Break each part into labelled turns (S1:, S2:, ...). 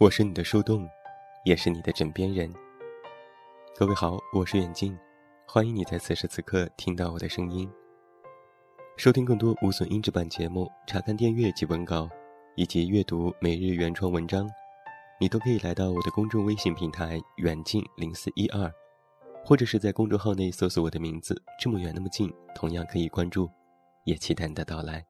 S1: 我是你的树洞，也是你的枕边人。各位好，我是远近，欢迎你在此时此刻听到我的声音。收听更多无损音质版节目，查看电阅及文稿，以及阅读每日原创文章，你都可以来到我的公众微信平台“远近零四一二”，或者是在公众号内搜索我的名字“这么远那么近”，同样可以关注。也期待你的到来。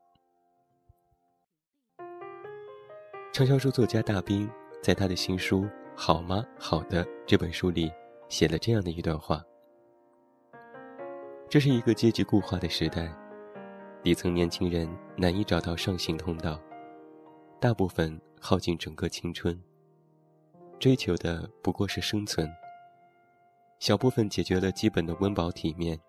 S1: 畅销书作家大兵。在他的新书《好吗？好的》这本书里，写了这样的一段话：这是一个阶级固化的时代，底层年轻人难以找到上行通道，大部分耗尽整个青春，追求的不过是生存。小部分解决了基本的温饱体面，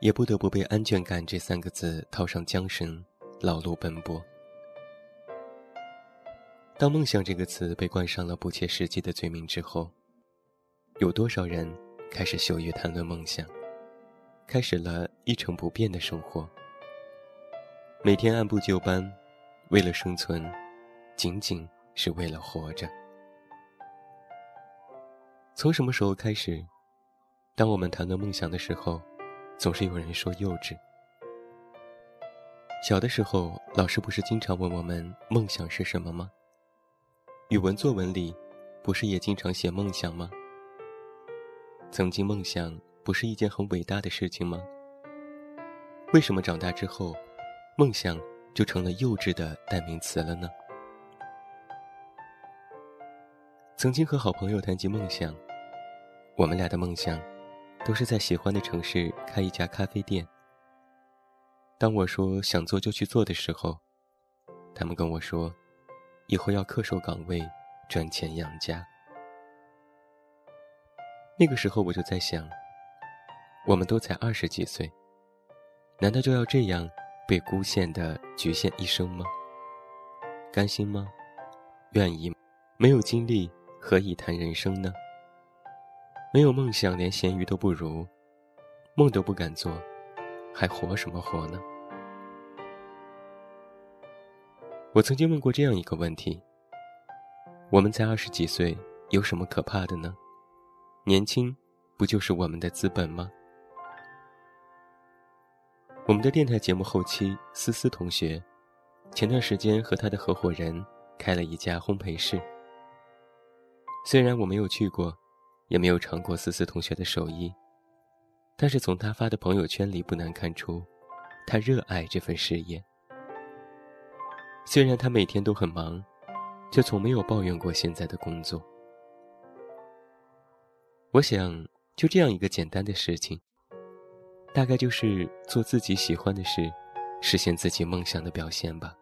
S1: 也不得不被安全感这三个字套上缰绳，劳碌奔波。当“梦想”这个词被冠上了不切实际的罪名之后，有多少人开始羞于谈论梦想，开始了一成不变的生活？每天按部就班，为了生存，仅仅是为了活着。从什么时候开始，当我们谈论梦想的时候，总是有人说幼稚？小的时候，老师不是经常问我们梦想是什么吗？语文作文里，不是也经常写梦想吗？曾经梦想不是一件很伟大的事情吗？为什么长大之后，梦想就成了幼稚的代名词了呢？曾经和好朋友谈及梦想，我们俩的梦想，都是在喜欢的城市开一家咖啡店。当我说想做就去做的时候，他们跟我说。以后要恪守岗位，赚钱养家。那个时候我就在想，我们都才二十几岁，难道就要这样被孤限的局限一生吗？甘心吗？愿意？没有经历，何以谈人生呢？没有梦想，连咸鱼都不如，梦都不敢做，还活什么活呢？我曾经问过这样一个问题：我们才二十几岁，有什么可怕的呢？年轻，不就是我们的资本吗？我们的电台节目后期，思思同学，前段时间和他的合伙人开了一家烘焙室。虽然我没有去过，也没有尝过思思同学的手艺，但是从他发的朋友圈里不难看出，他热爱这份事业。虽然他每天都很忙，却从没有抱怨过现在的工作。我想，就这样一个简单的事情，大概就是做自己喜欢的事，实现自己梦想的表现吧。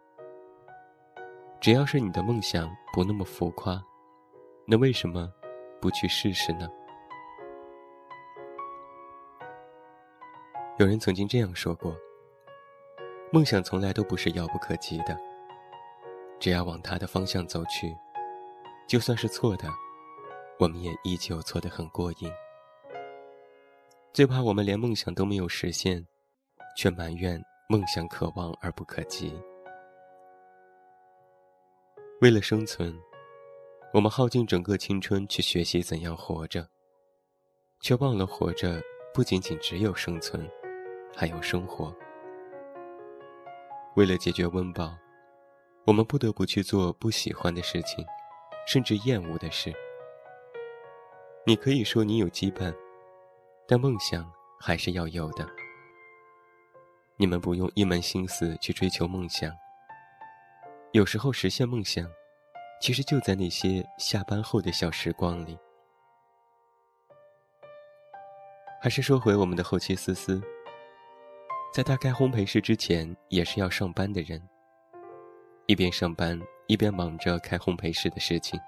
S1: 只要是你的梦想不那么浮夸，那为什么不去试试呢？有人曾经这样说过：梦想从来都不是遥不可及的。只要往他的方向走去，就算是错的，我们也依旧错得很过瘾。最怕我们连梦想都没有实现，却埋怨梦想可望而不可及。为了生存，我们耗尽整个青春去学习怎样活着，却忘了活着不仅仅只有生存，还有生活。为了解决温饱。我们不得不去做不喜欢的事情，甚至厌恶的事。你可以说你有羁绊，但梦想还是要有的。你们不用一门心思去追求梦想，有时候实现梦想，其实就在那些下班后的小时光里。还是说回我们的后期思思，在他开烘焙室之前，也是要上班的人。一边上班一边忙着开烘焙室的事情。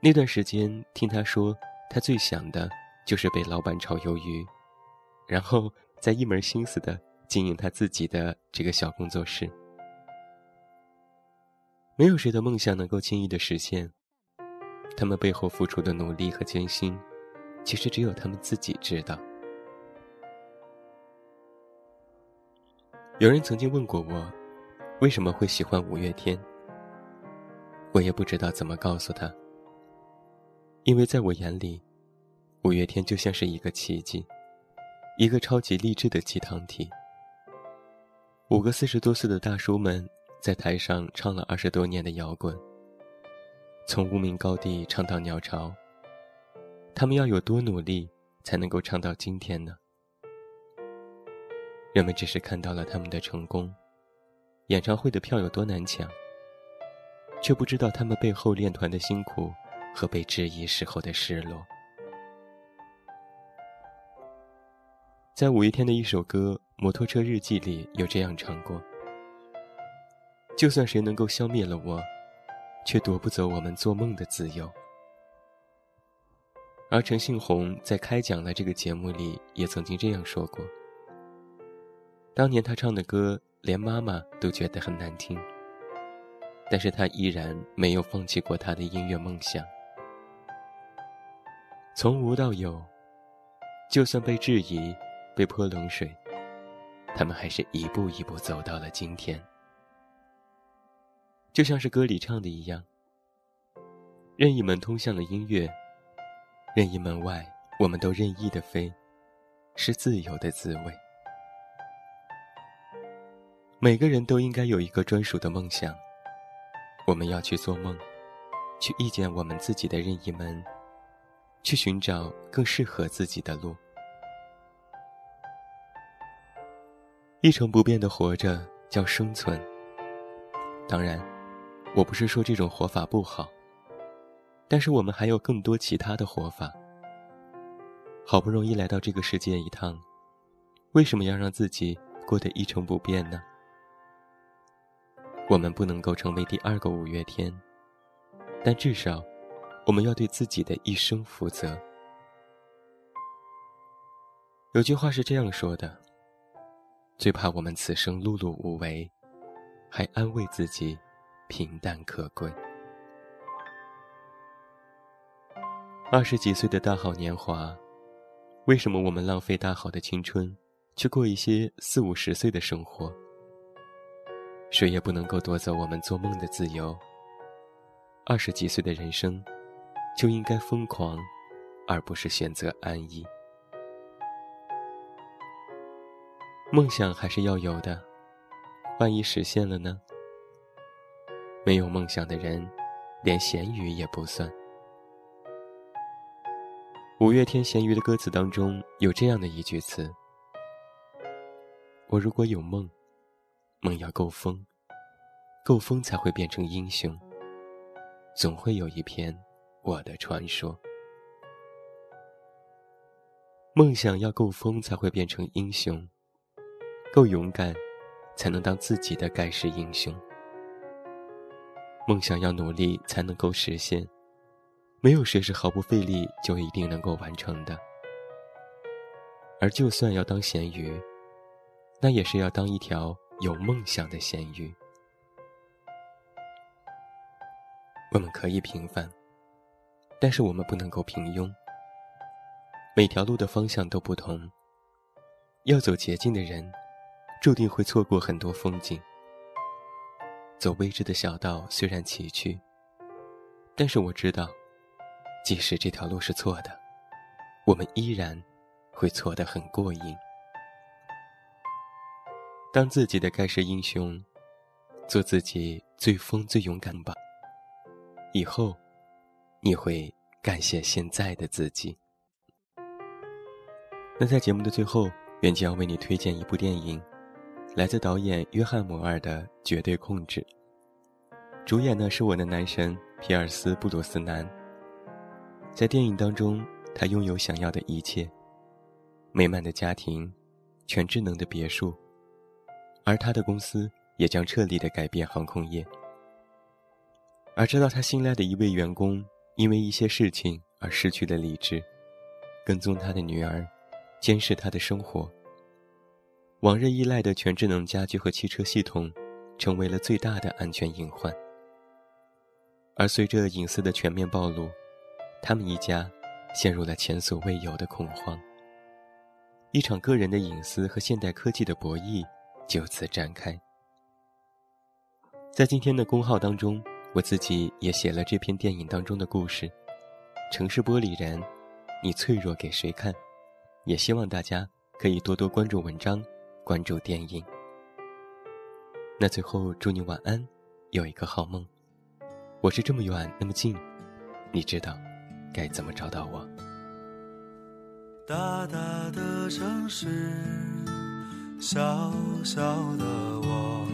S1: 那段时间，听他说，他最想的就是被老板炒鱿鱼，然后再一门心思的经营他自己的这个小工作室。没有谁的梦想能够轻易的实现，他们背后付出的努力和艰辛，其实只有他们自己知道。有人曾经问过我。为什么会喜欢五月天？我也不知道怎么告诉他，因为在我眼里，五月天就像是一个奇迹，一个超级励志的鸡汤体。五个四十多岁的大叔们在台上唱了二十多年的摇滚，从无名高地唱到鸟巢。他们要有多努力才能够唱到今天呢？人们只是看到了他们的成功，演唱会的票有多难抢。却不知道他们背后练团的辛苦和被质疑时候的失落。在五月天的一首歌《摩托车日记》里有这样唱过：“就算谁能够消灭了我，却夺不走我们做梦的自由。”而陈信宏在开讲了这个节目里也曾经这样说过：“当年他唱的歌，连妈妈都觉得很难听。”但是他依然没有放弃过他的音乐梦想。从无到有，就算被质疑、被泼冷水，他们还是一步一步走到了今天。就像是歌里唱的一样：“任意门通向了音乐，任意门外，我们都任意的飞，是自由的滋味。”每个人都应该有一个专属的梦想。我们要去做梦，去遇见我们自己的任意门，去寻找更适合自己的路。一成不变的活着叫生存。当然，我不是说这种活法不好，但是我们还有更多其他的活法。好不容易来到这个世界一趟，为什么要让自己过得一成不变呢？我们不能够成为第二个五月天，但至少，我们要对自己的一生负责。有句话是这样说的：最怕我们此生碌碌无为，还安慰自己平淡可贵。二十几岁的大好年华，为什么我们浪费大好的青春，去过一些四五十岁的生活？谁也不能够夺走我们做梦的自由。二十几岁的人生，就应该疯狂，而不是选择安逸。梦想还是要有的，万一实现了呢？没有梦想的人，连咸鱼也不算。五月天《咸鱼》的歌词当中有这样的一句词：“我如果有梦。”梦要够疯，够疯才会变成英雄。总会有一篇我的传说。梦想要够疯才会变成英雄，够勇敢，才能当自己的盖世英雄。梦想要努力才能够实现，没有谁是毫不费力就一定能够完成的。而就算要当咸鱼，那也是要当一条。有梦想的咸鱼，我们可以平凡，但是我们不能够平庸。每条路的方向都不同，要走捷径的人，注定会错过很多风景。走未知的小道虽然崎岖，但是我知道，即使这条路是错的，我们依然会错得很过瘾。当自己的盖世英雄，做自己最疯最勇敢吧。以后，你会感谢现在的自己。那在节目的最后，袁静要为你推荐一部电影，来自导演约翰·摩尔的《绝对控制》。主演呢是我的男神皮尔斯·布鲁斯南。在电影当中，他拥有想要的一切：美满的家庭，全智能的别墅。而他的公司也将彻底的改变航空业。而直到他新来的一位员工因为一些事情而失去了理智，跟踪他的女儿，监视他的生活。往日依赖的全智能家居和汽车系统，成为了最大的安全隐患。而随着隐私的全面暴露，他们一家陷入了前所未有的恐慌。一场个人的隐私和现代科技的博弈。就此展开。在今天的公号当中，我自己也写了这篇电影当中的故事。城市玻璃人，你脆弱给谁看？也希望大家可以多多关注文章，关注电影。那最后祝你晚安，有一个好梦。我是这么远那么近，你知道该怎么找到我？
S2: 大大的城市，小小的我，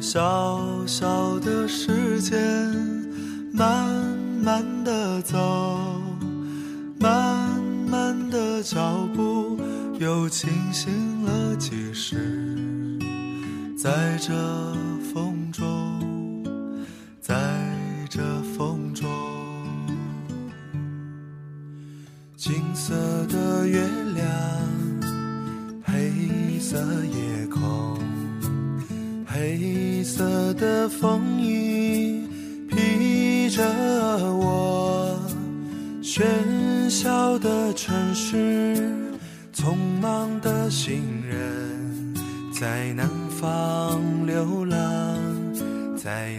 S2: 小小的时间，慢慢的走，慢慢的脚步，又清醒了几时？在这风中。在这风中，金色的月，的夜空，黑色的风衣披着我。喧嚣的城市，匆忙的行人，在南方流浪，在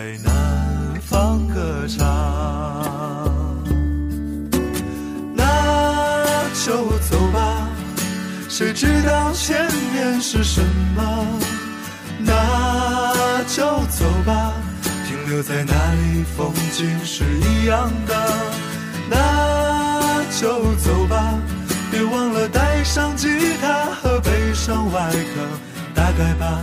S2: 在南方歌唱。那就走吧，谁知道前面是什么？那就走吧，停留在那里，风景是一样的。那就走吧，别忘了带上吉他和悲伤外壳。大概吧，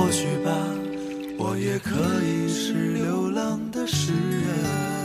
S2: 或许吧，我也可以是流浪的诗人。